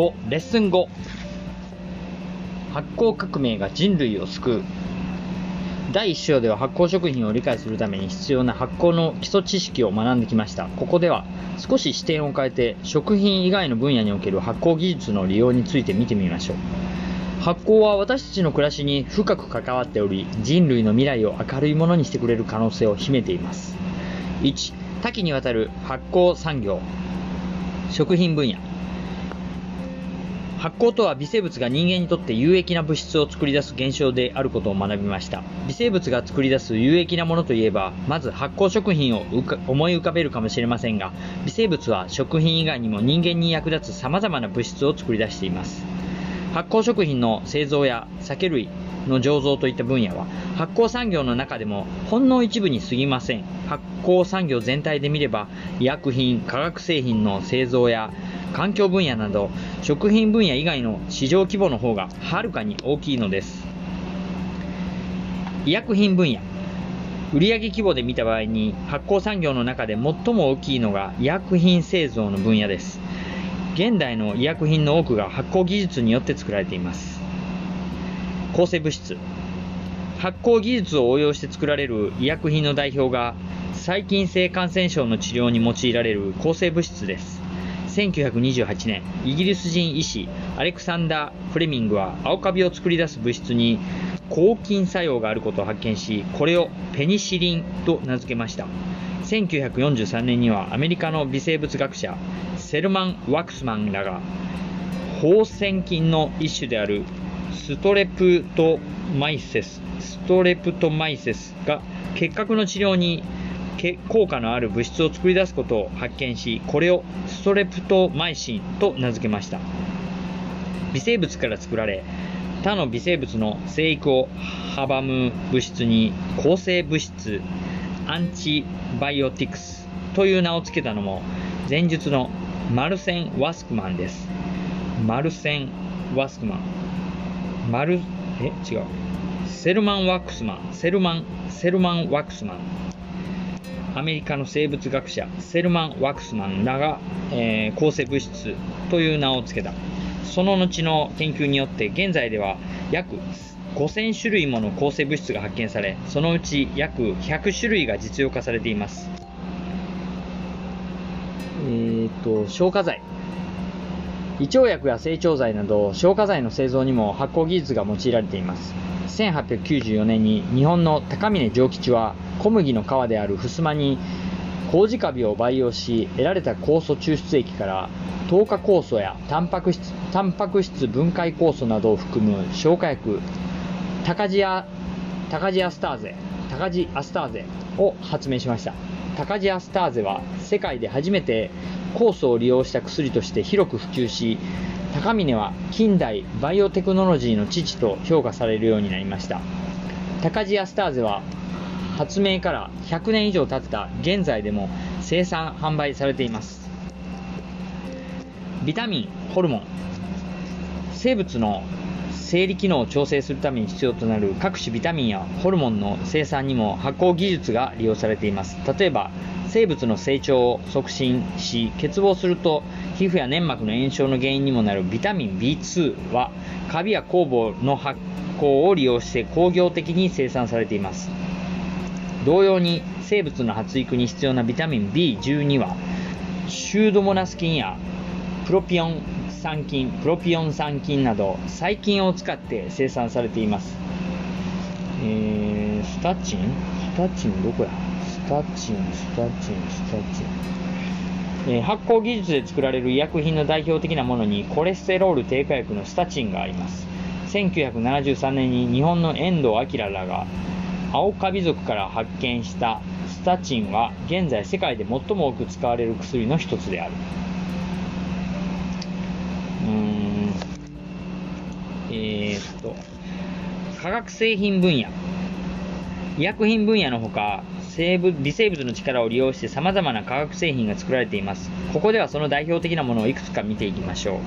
5レッスン5発酵革命が人類を救う。第1章では発酵食品を理解するために必要な発酵の基礎知識を学んできました。ここでは少し視点を変えて食品以外の分野における発酵技術の利用について見てみましょう。発酵は私たちの暮らしに深く関わっており人類の未来を明るいものにしてくれる可能性を秘めています。1多岐にわたる発酵産業。食品分野。発酵とは微生物が人間にとって有益な物質を作り出す現象であることを学びました。微生物が作り出す有益なものといえばまず発酵食品を思い浮かべるかもしれませんが微生物は食品以外にも人間に役立つ様々な物質を作り出しています。発酵食品の製造や酒類の醸造といった分野は発酵産業の中でもほんの一部に過ぎません。発酵産業全体で見れば医薬品化学製品の製造や環境分野など食品分野以外の市場規模の方がはるかに大きいのです。医薬品分野。売上規模で見た場合に発酵産業の中で最も大きいのが医薬品製造の分野です。現代の医薬品の多くが発酵技術によって作られています。抗生物質。発酵技術を応用して作られる医薬品の代表が細菌性感染症の治療に用いられる抗生物質です。1928年イギリス人医師アレクサンダー・フレミングは青カビを作り出す物質に抗菌作用があることを発見しこれをペニシリンと名付けました。1943年にはアメリカの微生物学者セルマン・ワクスマンらが放線菌の一種であるストレプトマイセスストレプトマイセスが結核の治療に効果のある物質を作り出すことを発見しこれをストレプトマイシンと名付けました。微生物から作られ他の微生物の生育を阻む物質に抗生物質アンチバイオティクスという名を付けたのも前述のマルセン・ワスクマンです。マルセン・ワスクマン。マルえ違う。セルマン・ワックスマン。セルマンセルマン・ワックスマン。アメリカの生物学者セルマン・ワクスマンらが、えー、抗生物質という名を付けた。その後の研究によって現在では約5000種類もの抗生物質が発見されそのうち約100種類が実用化されています。えーと、と消化剤。胃腸薬や成長剤など消化剤の製造にも発酵技術が用いられています。1894年に日本の高峰上吉は小麦の皮である襖に麹カビを培養し得られた酵素抽出液から糖化酵素やタンパク質タンパク質分解酵素などを含む消化薬タカジアタカジアスターゼタカジアスターゼを発明しました。タカジアスターゼは世界で初めて酵素を利用した薬として広く普及し高峰は近代バイオテクノロジーの父と評価されるようになりました。タカジアスターゼは発明から100年以上経った現在でも生産販売されています。ビタミンホルモン生物の生理機能を調整するために必要となる各種ビタミンやホルモンの生産にも発酵技術が利用されています。例えば生物の成長を促進し欠乏すると皮膚や粘膜の炎症の原因にもなるビタミン B2 はカビや酵母の発酵を利用して工業的に生産されています。同様に生物の発育に必要なビタミン B12 はシュードモナス菌やプロピオン酸菌プロピオン酸菌など細菌を使って生産されています、えー、スタチン？スタチンどこや？スタチンスタチンスタチン、えー、発酵技術で作られる医薬品の代表的なものにコレステロール低下薬のスタチンがあります。1973年に日本の遠藤明らが青カビ属から発見したスタチンは現在世界で最も多く使われる薬の一つである。うん。えー、っと化学製品分野。医薬品分野のほか生物微生物の力を利用して様々な化学製品が作られています。ここではその代表的なものをいくつか見ていきましょう。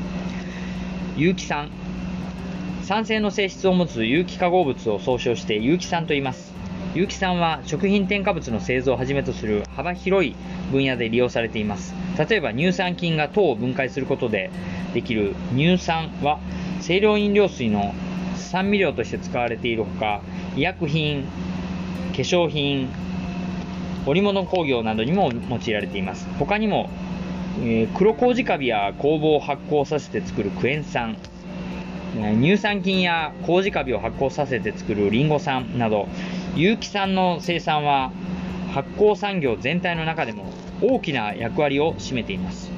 有機酸。酸性の性質を持つ有機化合物を総称して有機酸と言います。有機酸は食品添加物の製造をはじめとする幅広い分野で利用されています。例えば乳酸菌が糖を分解することでできる乳酸は清涼飲料水の酸味料として使われているほか医薬品化粧品織物工業などにも用いられています。他にも、えー、黒麹カビや酵母を発酵させて作るクエン酸乳酸菌や麹カビを発酵させて作るリンゴ酸など有機酸の生産は発酵産業全体の中でも大きな役割を占めています。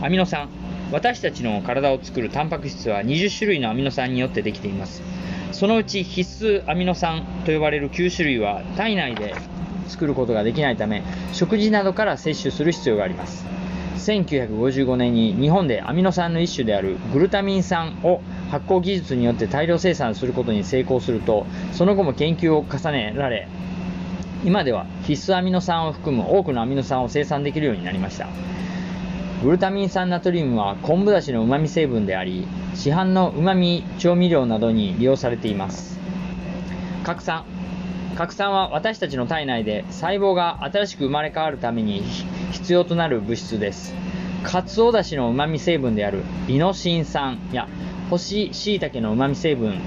アミノ酸私たちの体を作るタンパク質は20種類のアミノ酸によってできています。そのうち必須アミノ酸と呼ばれる9種類は体内で作ることができないため食事などから摂取する必要があります。1955年に日本でアミノ酸の一種であるグルタミン酸を発酵技術によって大量生産することに成功するとその後も研究を重ねられ今では必須アミノ酸を含む多くのアミノ酸を生産できるようになりました。グルタミン酸ナトリウムは昆布だしのうまみ成分であり市販のうまみ調味料などに利用されています。核酸核酸は私たちの体内で細胞が新しく生まれ変わるために必要となる物質です。かつおだしのうまみ成分であるイノシン酸や干し椎茸のうまみ成分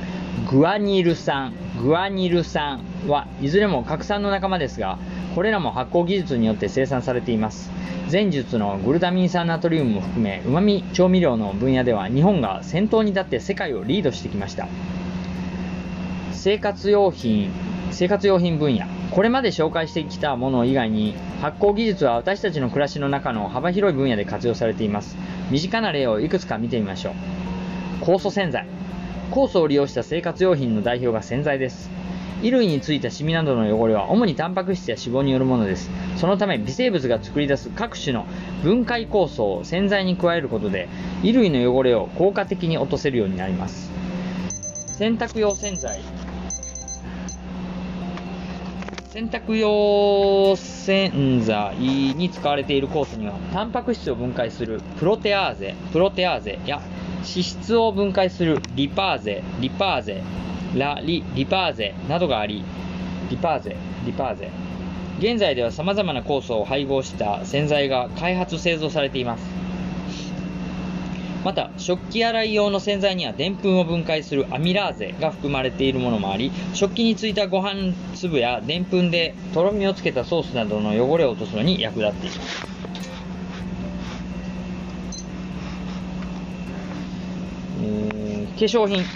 グアニル酸グアニル酸はいずれも核酸の仲間ですがこれらも発酵技術によって生産されています。前述のグルタミン酸ナトリウムも含めうまみ調味料の分野では日本が先頭に立って世界をリードしてきました。生活用品生活用品分野。これまで紹介してきたもの以外に発酵技術は私たちの暮らしの中の幅広い分野で活用されています。身近な例をいくつか見てみましょう。酵素洗剤。酵素を利用した生活用品の代表が洗剤です。衣類についたシミなどの汚れは主にタンパク質や脂肪によるものです。そのため微生物が作り出す各種の分解酵素を洗剤に加えることで衣類の汚れを効果的に落とせるようになります。洗濯用洗剤。洗濯用洗剤に使われている酵素にはタンパク質を分解するプロテアーゼプロテアーゼや脂質を分解するリパーゼ、リパーゼ、ラリ、リパーゼなどがあり、リパーゼ、リパーゼ。現在では様々な酵素を配合した洗剤が開発製造されています。また、食器洗い用の洗剤にはでんぷんを分解するアミラーゼが含まれているものもあり、食器についたご飯粒やでんぷんでとろみをつけたソースなどの汚れを落とすのに役立っています。化粧品。化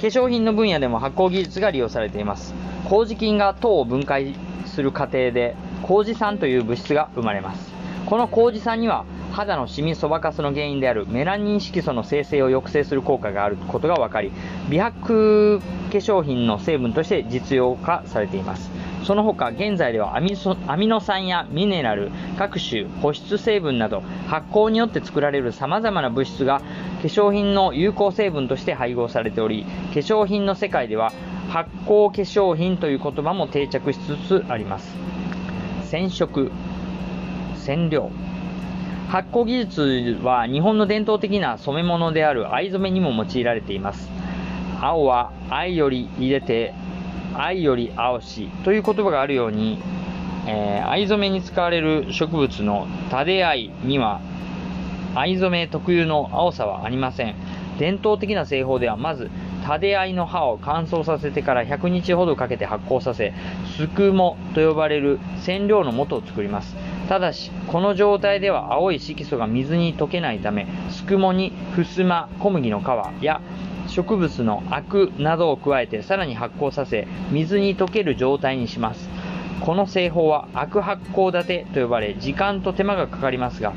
粧品の分野でも発酵技術が利用されています。麹菌が糖を分解する過程で麹酸という物質が生まれます。この麹酸には肌のシミそばかすの原因であるメラニン色素の生成を抑制する効果があることが分かり美白化粧品の成分として実用化されています。その他現在ではアミアミノ酸やミネラル各種保湿成分など発酵によって作られる様々な物質が化粧品の有効成分として配合されており化粧品の世界では発酵化粧品という言葉も定着しつつあります。染色染料発酵技術は日本の伝統的な染め物である藍染めにも用いられています。青は藍より入れて藍より青しという言葉があるように、えー、藍染めに使われる植物のタデ藍には藍染め特有の青さはありません。伝統的な製法ではまずタデ藍の葉を乾燥させてから100日ほどかけて発酵させすくもと呼ばれる染料の素を作ります。ただしこの状態では青い色素が水に溶けないためすくもにふすま小麦の皮や植物のアクなどを加えてさらに発酵させ水に溶ける状態にします。この製法はアク発酵立てと呼ばれ時間と手間がかかりますが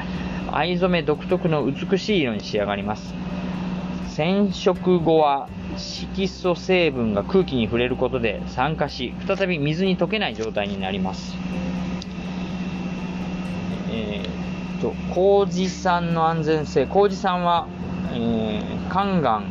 藍染め独特の美しい色に仕上がります。染色後は色素成分が空気に触れることで酸化し再び水に溶けない状態になります。えー、と麹酸の安全性麹酸は、えー、肝がん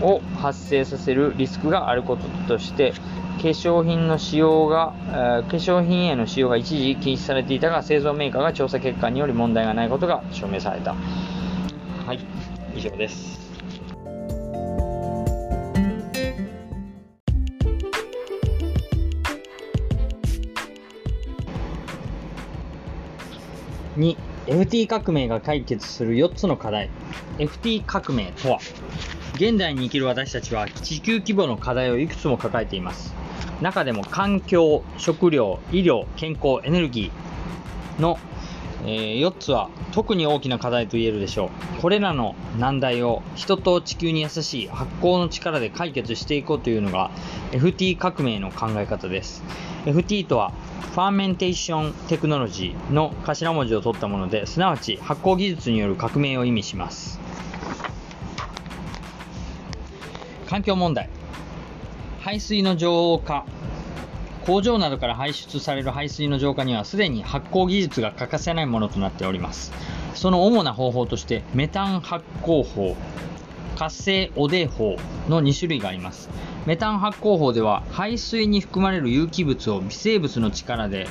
を発生させるリスクがあることとして化粧品の使用が、えー、化粧品への使用が一時禁止されていたが製造メーカーが調査結果により問題がないことが証明された。はい以上です。FT 革命が解決する4つの課題。FT 革命とは、現代に生きる私たちは地球規模の課題をいくつも抱えています。中でも環境、食料、医療、健康、エネルギーの、えー、4つは特に大きな課題と言えるでしょう。これらの難題を人と地球に優しい発酵の力で解決していこうというのが FT 革命の考え方です。FT とは fermentation technology の頭文字を取ったもので、すなわち発酵技術による革命を意味します。環境問題。排水の浄化。工場などから排出される排水の浄化にはすでに発酵技術が欠かせないものとなっております。その主な方法としてメタン発酵法、活性汚泥法の2種類があります。メタン発酵法では排水に含まれる有機物を微生物の力で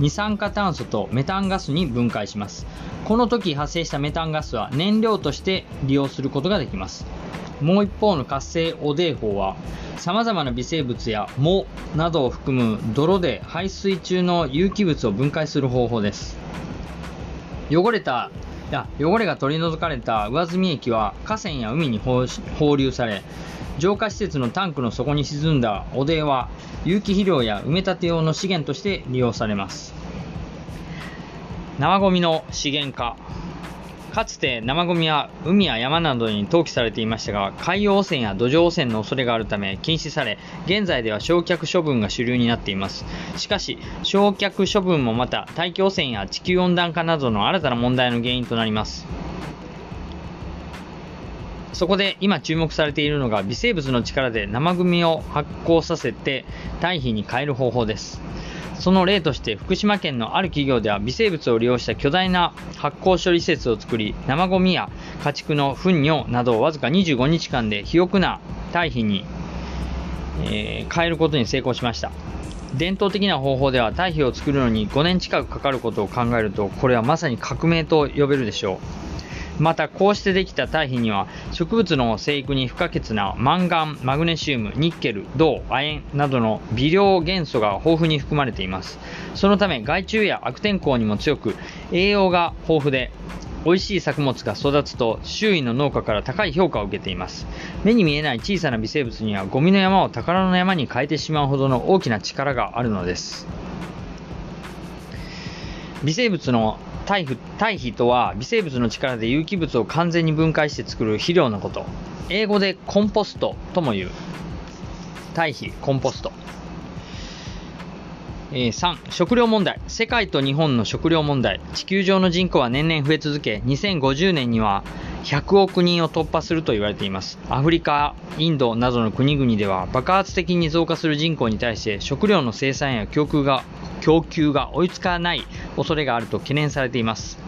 二酸化炭素とメタンガスに分解します。この時発生したメタンガスは燃料として利用することができます。もう一方の活性汚泥法は様々な微生物や藻などを含む泥で排水中の有機物を分解する方法です。汚れたや汚れが取り除かれた上澄み液は河川や海に放流され浄化施設のタンクの底に沈んだ汚泥は有機肥料や埋め立て用の資源として利用されます生ゴミの資源化かつて生ゴミは海や山などに投棄されていましたが、海洋汚染や土壌汚染の恐れがあるため禁止され、現在では焼却処分が主流になっています。しかし、焼却処分もまた大気汚染や地球温暖化などの新たな問題の原因となります。そこで今注目されているのが微生物の力で生ゴミを発酵させて堆肥に変える方法です。その例として福島県のある企業では微生物を利用した巨大な発酵処理施設を作り生ゴミや家畜の糞尿などをわずか25日間で肥沃な堆肥に、えー、変えることに成功しました伝統的な方法では堆肥を作るのに5年近くかかることを考えるとこれはまさに革命と呼べるでしょうまたこうしてできた堆肥には植物の生育に不可欠なマンガン、マグネシウム、ニッケル、銅、亜鉛などの微量元素が豊富に含まれています。そのため害虫や悪天候にも強く栄養が豊富で美味しい作物が育つと周囲の農家から高い評価を受けています目に見えない小さな微生物にはゴミの山を宝の山に変えてしまうほどの大きな力があるのです微生物の堆肥堆肥とは微生物の力で有機物を完全に分解して作る肥料のこと。英語でコンポストとも言う。堆肥、コンポスト。えー、3、食料問題。世界と日本の食料問題。地球上の人口は年々増え続け、2050年には100億人を突破すると言われています。アフリカ、インドなどの国々では爆発的に増加する人口に対して食料の生産や供給が供給が追いつかない恐れがあると懸念されています。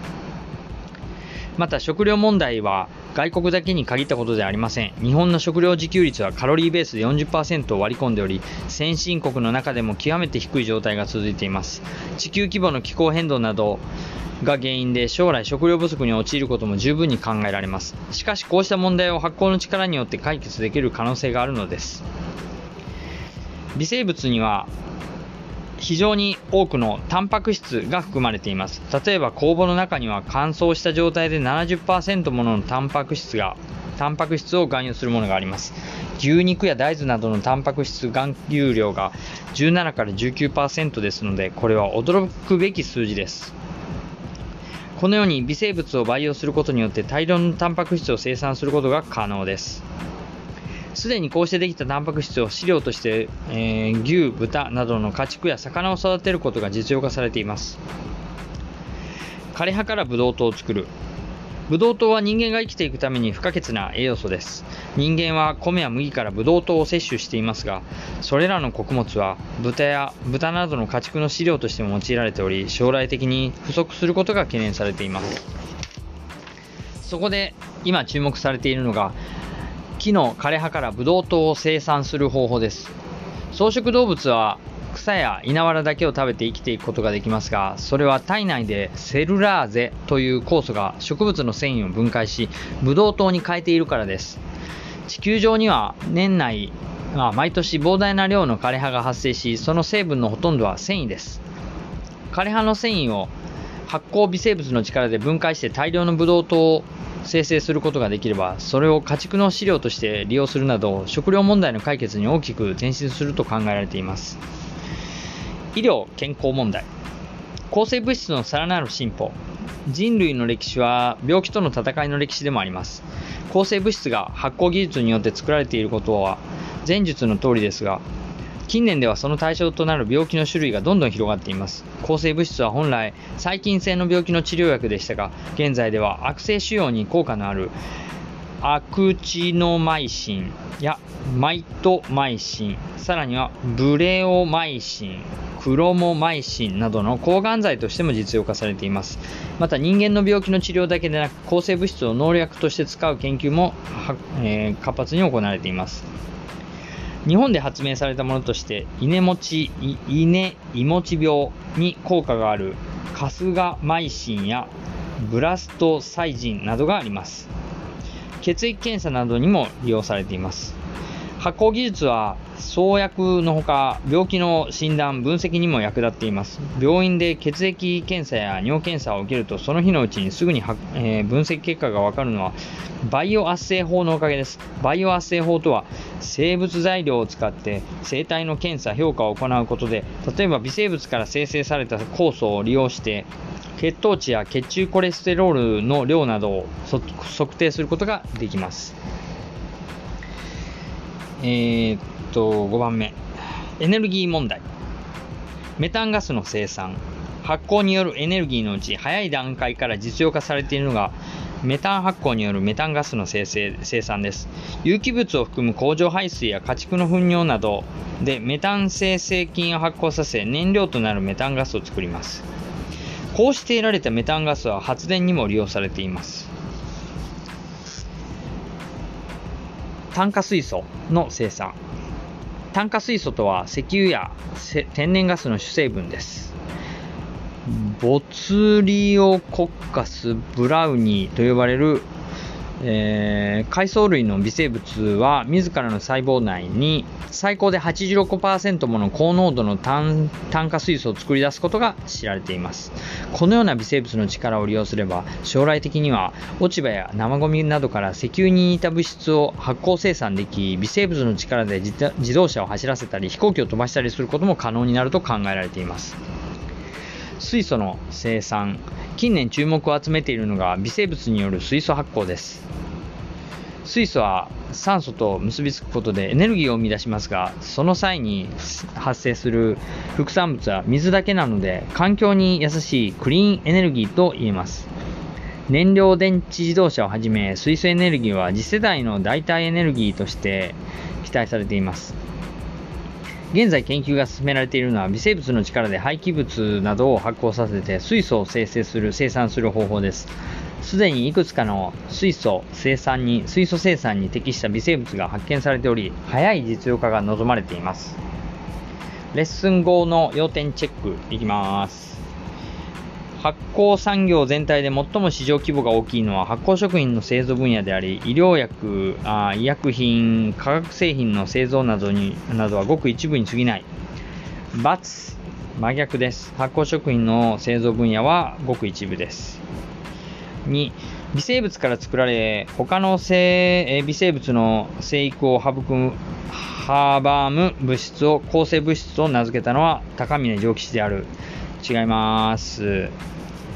また食料問題は外国だけに限ったことではありません。日本の食料自給率はカロリーベースで40%を割り込んでおり、先進国の中でも極めて低い状態が続いています。地球規模の気候変動などが原因で将来食料不足に陥ることも十分に考えられます。しかしこうした問題を発酵の力によって解決できる可能性があるのです。微生物には非常に多くのタンパク質が含まれています。例えば酵母の中には乾燥した状態で70%もののタンパク質がタンパク質を含有するものがあります。牛肉や大豆などのタンパク質含有量が17から19%ですので、これは驚くべき数字です。このように微生物を培養することによって大量のタンパク質を生産することが可能です。すでにこうしてできたタンパク質を飼料として、えー、牛、豚などの家畜や魚を育てることが実用化されています。枯葉からブドウ糖を作る。ブドウ糖は人間が生きていくために不可欠な栄養素です。人間は米や麦からブドウ糖を摂取していますが、それらの穀物は豚や豚などの家畜の飼料としても用いられており、将来的に不足することが懸念されています。そこで今注目されているのが木の枯葉からブドウ糖を生産する方法です。草食動物は草や稲わらだけを食べて生きていくことができますが、それは体内でセルラーゼという酵素が植物の繊維を分解し、ブドウ糖に変えているからです。地球上には年内、あ、毎年膨大な量の枯葉が発生し、その成分のほとんどは繊維です。枯葉の繊維を発酵微生物の力で分解して大量のブドウ糖を生成することができればそれを家畜の飼料として利用するなど食料問題の解決に大きく前進すると考えられています。医療健康問題。抗生物質のさらなる進歩。人類の歴史は病気との戦いの歴史でもあります。抗生物質が発酵技術によって作られていることは前述の通りですが近年ではその対象となる病気の種類がどんどん広がっています。抗生物質は本来細菌性の病気の治療薬でしたが現在では悪性腫瘍に効果のあるアクチノマイシンやマイトマイシンさらにはブレオマイシンクロモマイシンなどの抗がん剤としても実用化されています。また人間の病気の治療だけでなく抗生物質を農薬として使う研究も、えー、活発に行われています。日本で発明されたものとして稲持ち稲胃持ち病に効果があるカスガマイシンやブラストサイジンなどがあります。血液検査などにも利用されています。発酵技術は創薬のほか病気の診断分析にも役立っています。病院で血液検査や尿検査を受けるとその日のうちにすぐに、えー、分析結果がわかるのはバイオ圧生法のおかげです。バイオ圧生法とは生物材料を使って生体の検査評価を行うことで例えば微生物から生成された酵素を利用して血糖値や血中コレステロールの量などを測定することができます。えー、っと、5番目。エネルギー問題。メタンガスの生産。発酵によるエネルギーのうち早い段階から実用化されているのがメタン発酵によるメタンガスの生成生産です。有機物を含む工場排水や家畜の糞尿などでメタン生成菌を発酵させ燃料となるメタンガスを作ります。こうして得られたメタンガスは発電にも利用されています。炭化水素の生産。炭化水素とは石油や天然ガスの主成分です。ボツリオコッカスブラウニーと呼ばれるえー、海藻類の微生物は自らの細胞内に最高で86%もの高濃度の炭化水素を作り出すことが知られています。このような微生物の力を利用すれば将来的には落ち葉や生ゴミなどから石油に似た物質を発酵生産でき微生物の力で自動車を走らせたり飛行機を飛ばしたりすることも可能になると考えられています。水素の生産。近年注目を集めているのが微生物による水素発酵です。水素は酸素と結びつくことでエネルギーを生み出しますがその際に発生する副産物は水だけなので環境に優しいクリーンエネルギーと言えます。燃料電池自動車をはじめ水素エネルギーは次世代の代替エネルギーとして期待されています。現在研究が進められているのは微生物の力で廃棄物などを発酵させて水素を生成する生産する方法です。すでにいくつかの水素生産に水素生産に適した微生物が発見されており早い実用化が望まれています。レッスン5の要点チェックいきます。発酵産業全体で最も市場規模が大きいのは発酵食品の製造分野であり、医療薬、あ医薬品、化学製品の製造などになどはごく一部に過ぎない。×、真逆です。発酵食品の製造分野はごく一部です。2、微生物から作られ、他の微生物の生育を省く阻む物質を抗生物質と名付けたのは高峰蒸気士である。違います。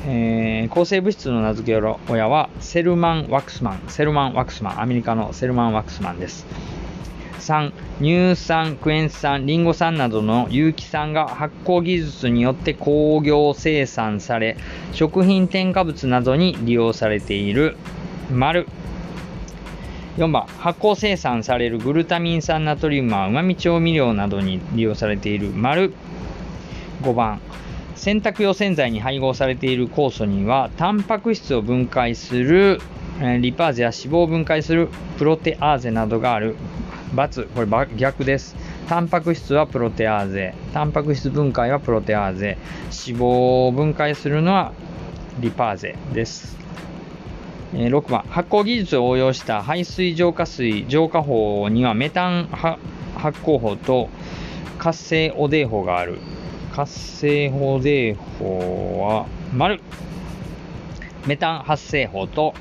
えー、抗生物質の名付け親はセルマン・ワクスマン、セルマン・ワクスマン、アメリカのセルマン・ワクスマンです。3、乳酸、クエン酸、リンゴ酸などの有機酸が発酵技術によって工業生産され、食品添加物などに利用されている丸。4番、発酵生産されるグルタミン酸ナトリウムは旨味調味料などに利用されている丸。5番、洗濯用洗剤に配合されている酵素にはタンパク質を分解するリパーゼや脂肪を分解するプロテアーゼなどがある×これ逆です。タンパク質はプロテアーゼ。タンパク質分解はプロテアーゼ。脂肪を分解するのはリパーゼです。6番。発酵技術を応用した排水浄化水浄化法にはメタン発酵法と活性汚泥法がある。活性放電法は丸。メタン発生法と、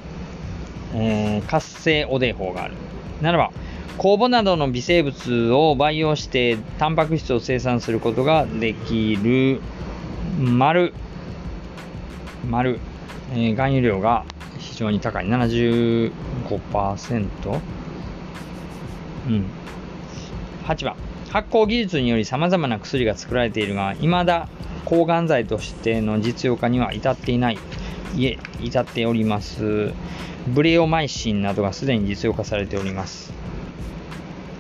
えー、活性汚泥法がある。ならば、酵母などの微生物を培養してタンパク質を生産することができる。丸。丸、えー、含有量が非常に高い。75%うん。8番。発酵技術により様々な薬が作られているが未だ抗がん剤としての実用化には至っていない。いえ至っております。ブレオマイシンなどがすでに実用化されております。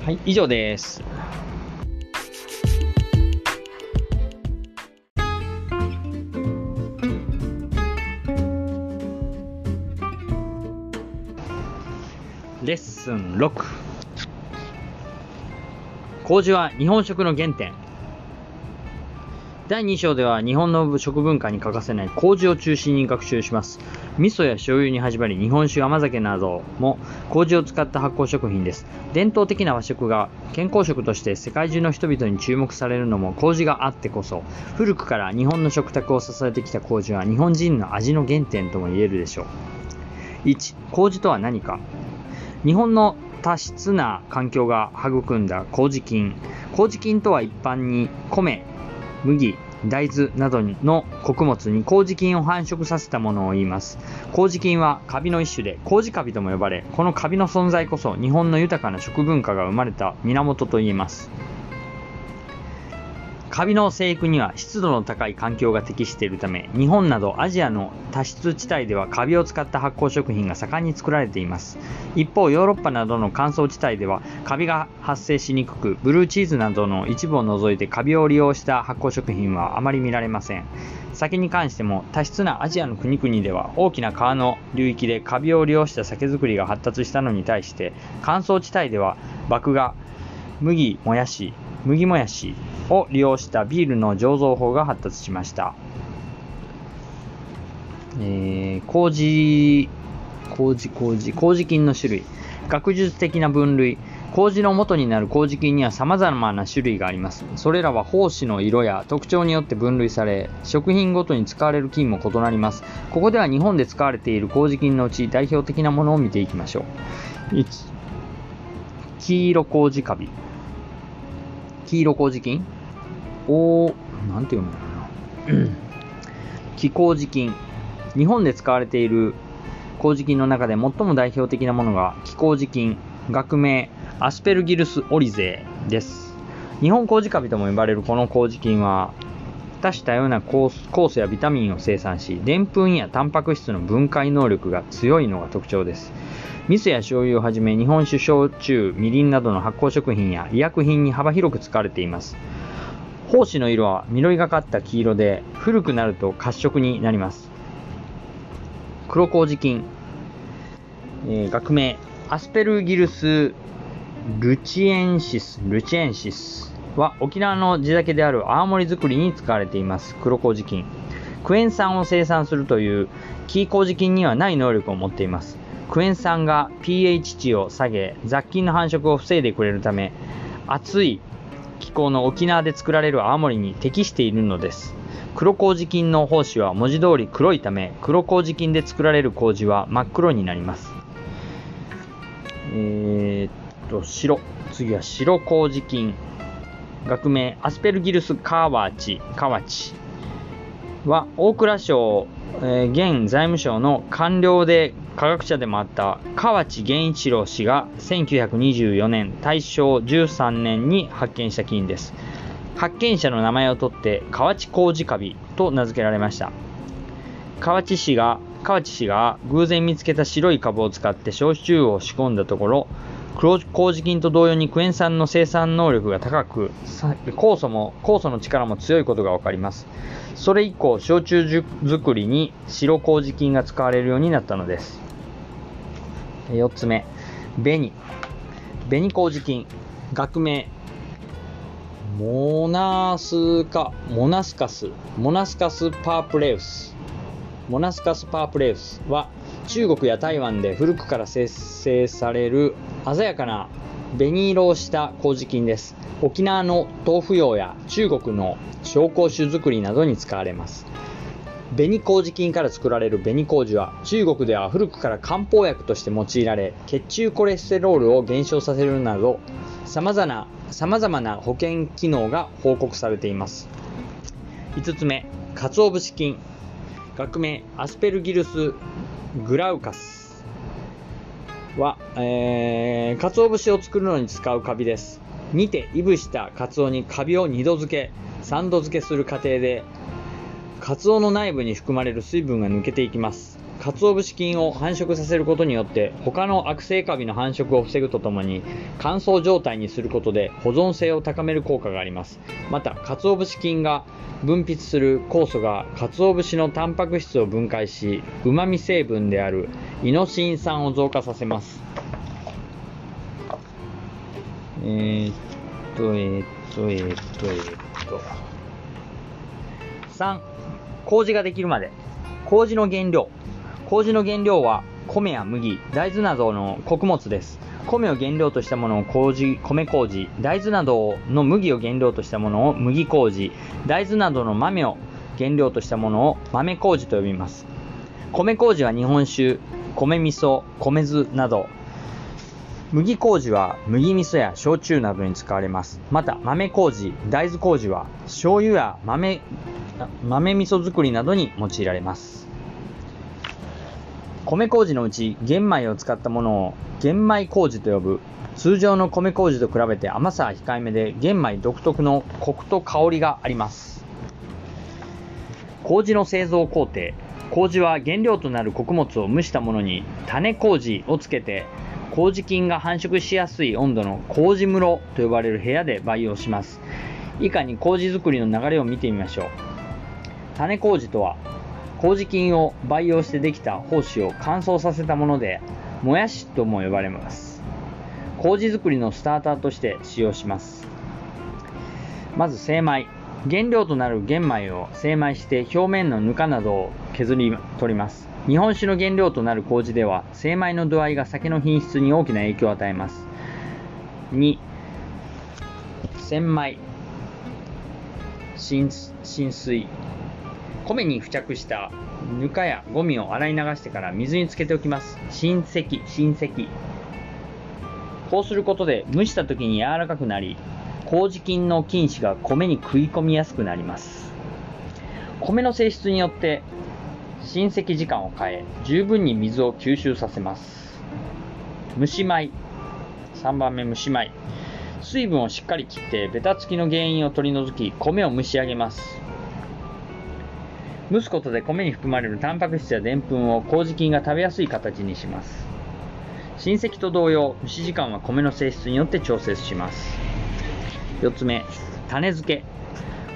はい、以上です。レッスン6麹は日本食の原点第2章では日本の食文化に欠かせない麹を中心に学習します。味噌や醤油に始まり日本酒、甘酒なども麹を使った発酵食品です。伝統的な和食が健康食として世界中の人々に注目されるのも麹があってこそ、古くから日本の食卓を支えてきた麹は日本人の味の原点とも言えるでしょう。1、麹とは何か日本の多湿な環境が育んだ麹菌。麹菌とは一般に米、麦、大豆などの穀物に麹菌を繁殖させたものを言います。麹菌はカビの一種で麹カビとも呼ばれ、このカビの存在こそ日本の豊かな食文化が生まれた源と言えます。カビの生育には湿度の高い環境が適しているため、日本などアジアの多湿地帯ではカビを使った発酵食品が盛んに作られています。一方、ヨーロッパなどの乾燥地帯ではカビが発生しにくく、ブルーチーズなどの一部を除いてカビを利用した発酵食品はあまり見られません。酒に関しても多湿なアジアの国々では大きな川の流域でカビを利用した酒造りが発達したのに対して乾燥地帯では麦芽麦もやし麦もやしを利用したビールの醸造法が発達しました。えー、麹、麹、麹、麹菌の種類。学術的な分類。麹の元になる麹菌には様々な種類があります。それらは胞子の色や特徴によって分類され、食品ごとに使われる菌も異なります。ここでは日本で使われている麹菌のうち代表的なものを見ていきましょう。1、黄色麹カビ。黄色麹菌おなんて読むのかな？気麹菌。日本で使われている麹菌の中で最も代表的なものが気麹菌、学名アスペルギルスオリゼです。日本麹カビとも呼ばれるこの麹菌は多種多様な酵素やビタミンを生産し、でんぷんやタンパク質の分解能力が強いのが特徴です。味噌や醤油をはじめ日本酒、焼酎、みりんなどの発酵食品や医薬品に幅広く使われています。胞子の色は緑がかった黄色で古くなると褐色になります。黒麹菌、えー、学名アスペルギルス・ルチエンシス、ルチエンシスは沖縄の地酒である青森作りに使われています。黒麹菌。クエン酸を生産するというキー麹菌にはない能力を持っています。クエン酸が pH 値を下げ、雑菌の繁殖を防いでくれるため、暑い気候の沖縄で作られる青森に適しているのです。黒麹菌の胞子は文字通り黒いため、黒麹菌で作られる麹は真っ黒になります。えー、っと、白。次は白麹菌。学名、アスペルギルスカワチ、カワチは、大蔵省、えー、現財務省の官僚で科学者でもあった河内源一郎氏が1924年大正13年に発見した菌です。発見者の名前を取って河内麹カビと名付けられました。河内氏が河内氏が偶然見つけた白い株を使って焼酎を仕込んだところ、麹菌と同様にクエン酸の生産能力が高く、酵素も、酵素の力も強いことがわかります。それ以降、焼酎作りに白麹菌が使われるようになったのです。4つ目、紅。紅麹菌。学名。モナスカ、モナスカス、モナスカスパープレウス。モナスカスパープレウスは中国や台湾で古くから生成される鮮やかな紅色をした麹菌です。沖縄の豆腐用や中国の紹興酒作りなどに使われます。紅麹菌から作られる紅麹は中国では古くから漢方薬として用いられ血中コレステロールを減少させるなど様々な様々な保険機能が報告されています5つ目鰹節菌学名アスペルギルスグラウカスは、えー、鰹節を作るのに使うカビです煮ていぶしたカツオにカビを2度漬け3度漬けする過程でカツオの内部に含まれる水分が抜けていきます。鰹節菌を繁殖させることによって他の悪性カビの繁殖を防ぐとともに乾燥状態にすることで保存性を高める効果があります。また、鰹節菌が分泌する酵素が鰹節のタンパク質を分解し、旨味成分であるイノシン酸を増加させます。えー、っと、えー、っと、えー、っと、えー、っと。3、麹ができるまで。麹の原料。麹の原料は米や麦、大豆などの穀物です。米を原料としたものを麹、米麹、大豆などの麦を原料としたものを麦麹、大豆などの豆を原料としたものを豆麹と呼びます。米麹は日本酒、米味噌、米酢など、麦麹は麦味噌や焼酎などに使われます。また豆麹、大豆麹は醤油や豆豆味噌作りなどに用いられます。米麹のうち玄米を使ったものを玄米麹と呼ぶ。通常の米麹と比べて甘さは控えめで玄米独特のコクと香りがあります。麹の製造工程。麹は原料となる穀物を蒸したものに種麹をつけて麹菌が繁殖しやすい温度の麹室と呼ばれる部屋で培養します。以下に麹作りの流れを見てみましょう。種麹とは麹菌を培養してできた胞子を乾燥させたものでもやしとも呼ばれます。麹作りのスターターとして使用します。まず精米。原料となる玄米を精米して表面のぬかなどを削り取ります。日本酒の原料となる麹では精米の度合いが酒の品質に大きな影響を与えます。2洗米。浸浸水。米に付着したぬかやゴミを洗い流してから水につけておきます。浸石、浸石。こうすることで蒸した時に柔らかくなり、麹菌の菌糸が米に食い込みやすくなります。米の性質によって浸石時間を変え、十分に水を吸収させます。蒸し米。3番目蒸し米。水分をしっかり切ってベタつきの原因を取り除き、米を蒸し上げます。蒸すことで米に含まれるタンパク質やでんぷんを麹菌が食べやすい形にします。親戚と同様、蒸し時間は米の性質によって調節します。4つ目、種付け。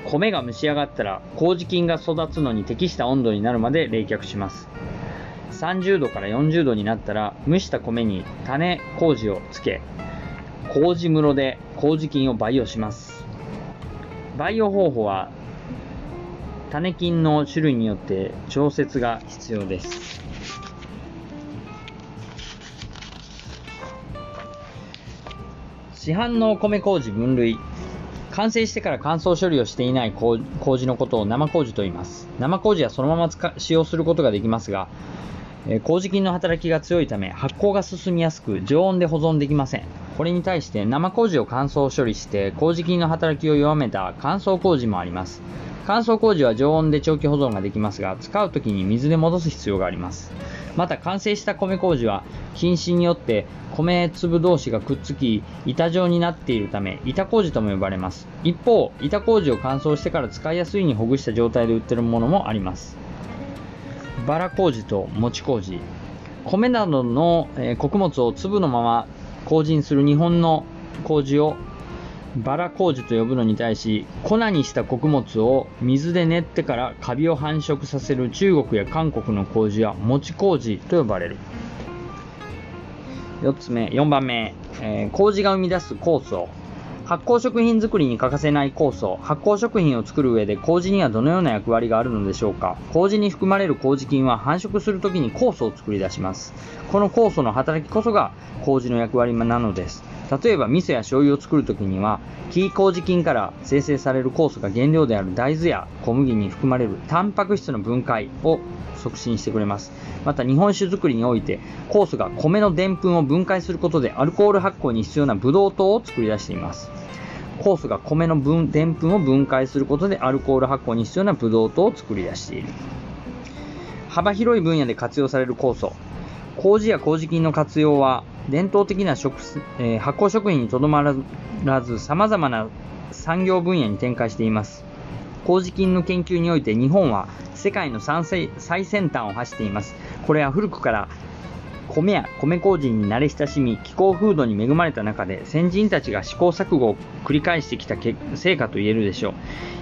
米が蒸し上がったら麹菌が育つのに適した温度になるまで冷却します。30度から40度になったら蒸した米に種麹をつけ、麹室で麹菌を培養します。培養方法は種菌の種類によって調節が必要です。市販の米麹分類。完成してから乾燥処理をしていない麹のことを生麹と言います。生麹はそのまま使使用することができますが、え麹菌の働きが強いため発酵が進みやすく常温で保存できません。これに対して生麹を乾燥処理して麹菌の働きを弱めた乾燥麹もあります。乾燥麹は常温で長期保存ができますが、使うときに水で戻す必要があります。また完成した米麹は菌糸によって米粒同士がくっつき板状になっているため板麹とも呼ばれます。一方板麹を乾燥してから使いやすいにほぐした状態で売っているものもあります。バラ麹と餅麹米などの、穀物を粒のまま麹にする日本の麹をバラ麹と呼ぶのに対し粉にした穀物を水で練ってからカビを繁殖させる中国や韓国の麹は餅麹と呼ばれる。4つ目4番目、えー麹が生み出す酵素。発酵食品作りに欠かせない酵素。発酵食品を作る上で麹にはどのような役割があるのでしょうか。麹に含まれる麹菌は繁殖するときに酵素を作り出します。この酵素の働きこそが麹の役割なのです。例えば味噌や醤油を作るときには、キー麹菌から生成される酵素が原料である大豆や小麦に含まれるタンパク質の分解を促進してくれます。また日本酒作りにおいて酵素が米のでんぷんを分解することでアルコール発酵に必要なブドウ糖を作り出しています。酵素が米のでんぷんを分解することでアルコール発酵に必要なブドウ糖を作り出している。幅広い分野で活用される酵素。麹や麹菌の活用は伝統的な食、えー、発酵食品にとどまらず様々な産業分野に展開しています。麹菌の研究において日本は世界の最先端を走っています。これは古くから米や米麹に慣れ親しみ、気候風土に恵まれた中で先人たちが試行錯誤を繰り返してきた成果と言えるでしょう。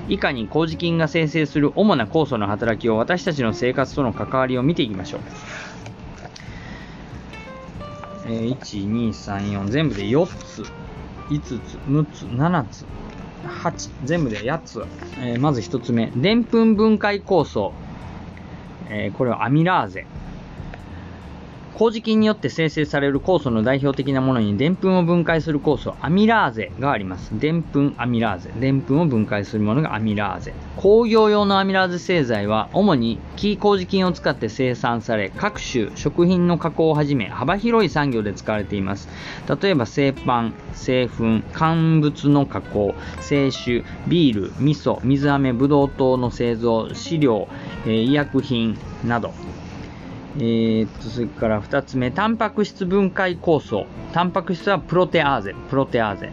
以下に麹菌が生成する主な酵素の働きを私たちの生活との関わりを見ていきましょう。えー、1、2、3、4、全部で4つ、5つ、6つ、7つ、8、全部で8つ。えー、まず1つ目、でんぷん分解酵素。えー、これはアミラーゼ。麹菌によって生成される酵素の代表的なものにでんぷんを分解する酵素、アミラーゼがあります。でんぷんアミラーゼ。でんぷんを分解するものがアミラーゼ。工業用のアミラーゼ製剤は、主にキー麹菌を使って生産され、各種食品の加工をはじめ、幅広い産業で使われています。例えば、製パン、製粉、乾物の加工、清酒、ビール、味噌、水飴、ブドウ糖の製造、飼料、え、医薬品など、えー、っと、それから2つ目、タンパク質分解酵素。タンパク質はプロテアーゼ、プロテアーゼ。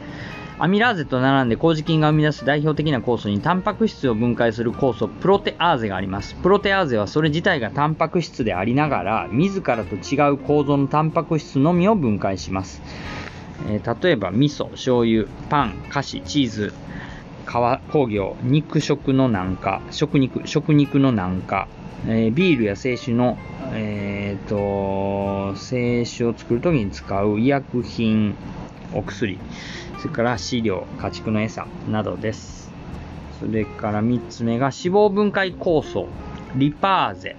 アミラーゼと並んで麹菌が生み出す代表的な酵素にタンパク質を分解する酵素プロテアーゼがあります。プロテアーゼはそれ自体がタンパク質でありながら自らと違う構造のタンパク質のみを分解します。えー、例えば味噌、醤油、パン、菓子、チーズ、皮工業、肉食の軟化、食肉、食肉の軟化、えー、ビールや清酒の、えーと、清酒を作るときに使う医薬品、お薬、それから飼料、家畜の餌などです。それから3つ目が脂肪分解酵素、リパーゼ。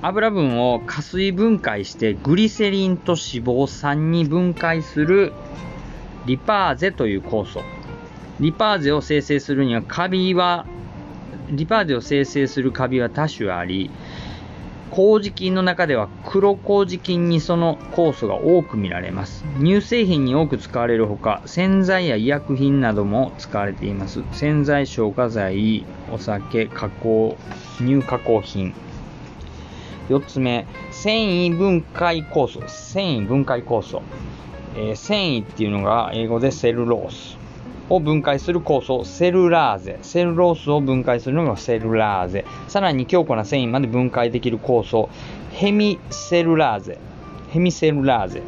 油分を加水分解してグリセリンと脂肪酸に分解するリパーゼという酵素。リパーゼを生成するにはカビはリパーゼを生成するカビは多種あり、麹菌の中では黒麹菌にその酵素が多く見られます。乳製品に多く使われるほか、洗剤や医薬品なども使われています。洗剤、消火剤、お酒、加工、乳加工品。4つ目、繊維分解酵素。繊維分解酵素。えー、繊維っていうのが英語でセルロース。を分解する酵素、セルラーゼ。セルロースを分解するのがセルラーゼ。さらに強固な繊維まで分解できる酵素、ヘミセルラーゼ。ヘミセルラーゼ。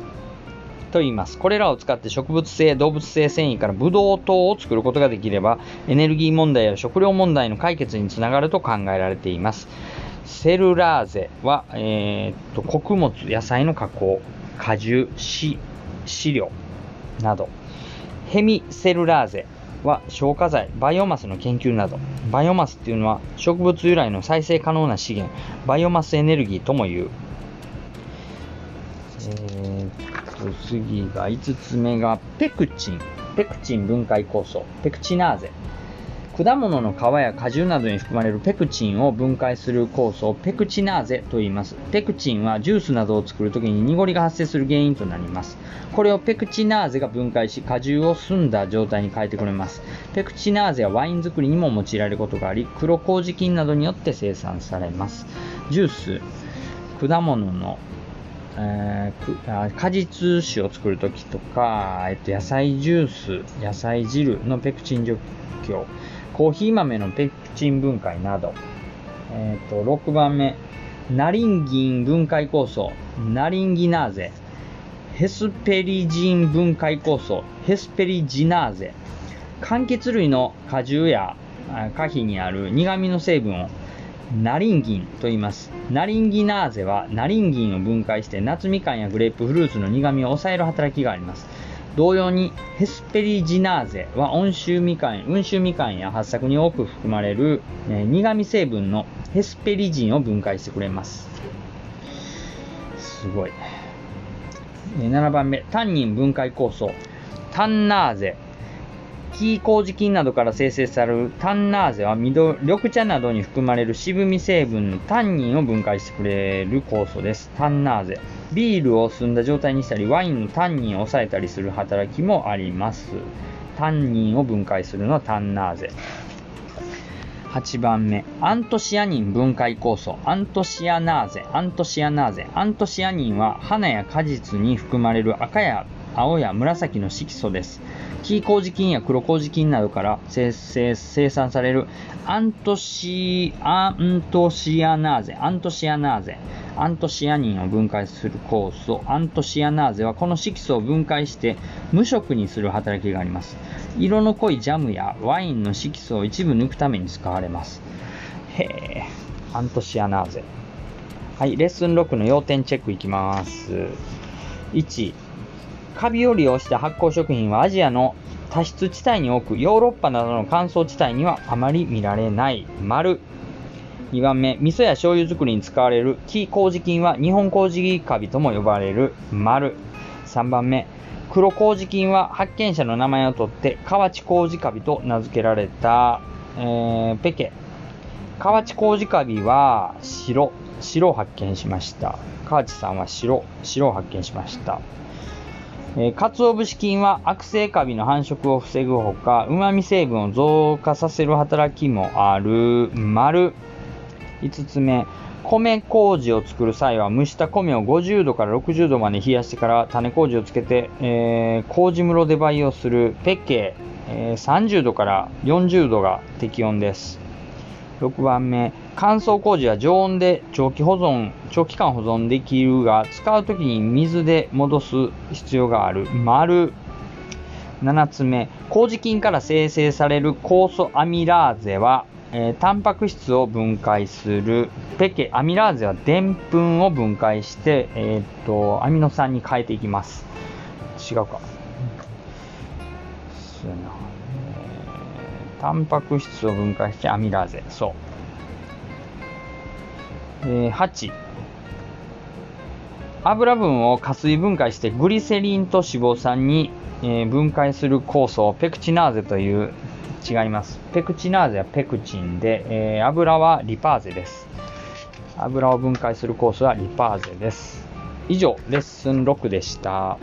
と言います。これらを使って植物性、動物性繊維からブドウ糖を作ることができれば、エネルギー問題や食料問題の解決につながると考えられています。セルラーゼは、えー、と穀物、野菜の加工、果汁、飼料など。ヘミセルラーゼは消化剤、バイオマスの研究など、バイオマスっていうのは植物由来の再生可能な資源、バイオマスエネルギーともいう。えー、と次が5つ目がペクチン、ペクチン分解酵素、ペクチナーゼ。果物の皮や果汁などに含まれるペクチンを分解する酵素をペクチナーゼと言います。ペクチンはジュースなどを作るときに濁りが発生する原因となります。これをペクチナーゼが分解し果汁を澄んだ状態に変えてくれます。ペクチナーゼはワイン作りにも用いられることがあり、黒麹菌などによって生産されます。ジュース、果物のえー、果実酒を作るときとか、えっと、野菜ジュース、野菜汁のペクチン除去、コーヒー豆のペクチン分解など、えっ、ー、と、6番目、ナリンギン分解酵素、ナリンギナーゼ、ヘスペリジン分解酵素、ヘスペリジナーゼ、柑橘類の果汁や果皮にある苦味の成分をナリンギンと言います。ナリンギナーゼはナリンギンを分解して夏みかんやグレープフルーツの苦味を抑える働きがあります。同様にヘスペリジナーゼは温州みかん、温州みかんや発作に多く含まれる、え、苦味成分のヘスペリジンを分解してくれます。すごい。7番目、タンニン分解酵素、タンナーゼ。キー麹菌などから生成されるタンナーゼは緑茶などに含まれる渋み成分のタンニンを分解してくれる酵素です。タンナーゼ。ビールを澄んだ状態にしたり、ワインのタンニンを抑えたりする働きもあります。タンニンを分解するのはタンナーゼ。8番目、アントシアニン分解酵素、アントシアナーゼ、アントシアナーゼ。アントシアニンは花や果実に含まれる赤や青や紫の色素です。キー麹菌や黒麹菌などから生産されるアントシアントシアナーゼ、アントシアナーゼ、アントシアニンを分解する酵素、アントシアナーゼはこの色素を分解して無色にする働きがあります。色の濃いジャムやワインの色素を一部抜くために使われます。へえ、アントシアナーゼ。はい、レッスン6の要点チェックいきます。1、カビを利用した発酵食品はアジアの多湿地帯に多く、ヨーロッパなどの乾燥地帯にはあまり見られない。丸。2番目、味噌や醤油作りに使われる木麹菌は日本麹カビとも呼ばれる。丸。3番目、黒麹菌は発見者の名前を取って河内麹カビと名付けられた、えー、ペケ。河内麹カビは白、白を発見しました。河内さんは白、白を発見しました。えー、鰹節菌は悪性カビの繁殖を防ぐほか、旨味成分を増加させる働きもある。丸。5つ目、米麹を作る際は蒸した米を50度から60度まで冷やしてから種麹をつけて、えー、麹室で培養するペッケ、えー、30度から40度が適温です。6番目、乾燥麹は常温で長期保存、長期間保存できるが、使うときに水で戻す必要がある。丸。7つ目、麹菌から生成される酵素アミラーゼは、えー、タンパク質を分解する。ペケ、アミラーゼはでんぷんを分解して、えー、っと、アミノ酸に変えていきます。違うか。そうやな。タンパク質を分解してアミラーゼ。そう。えー、8油分を加水分解してグリセリンと脂肪酸に、えー、分解する酵素をペクチナーゼという違います。ペクチナーゼはペクチンで、えー、油はリパーゼです。油を分解する酵素はリパーゼです。以上レッスン6でした。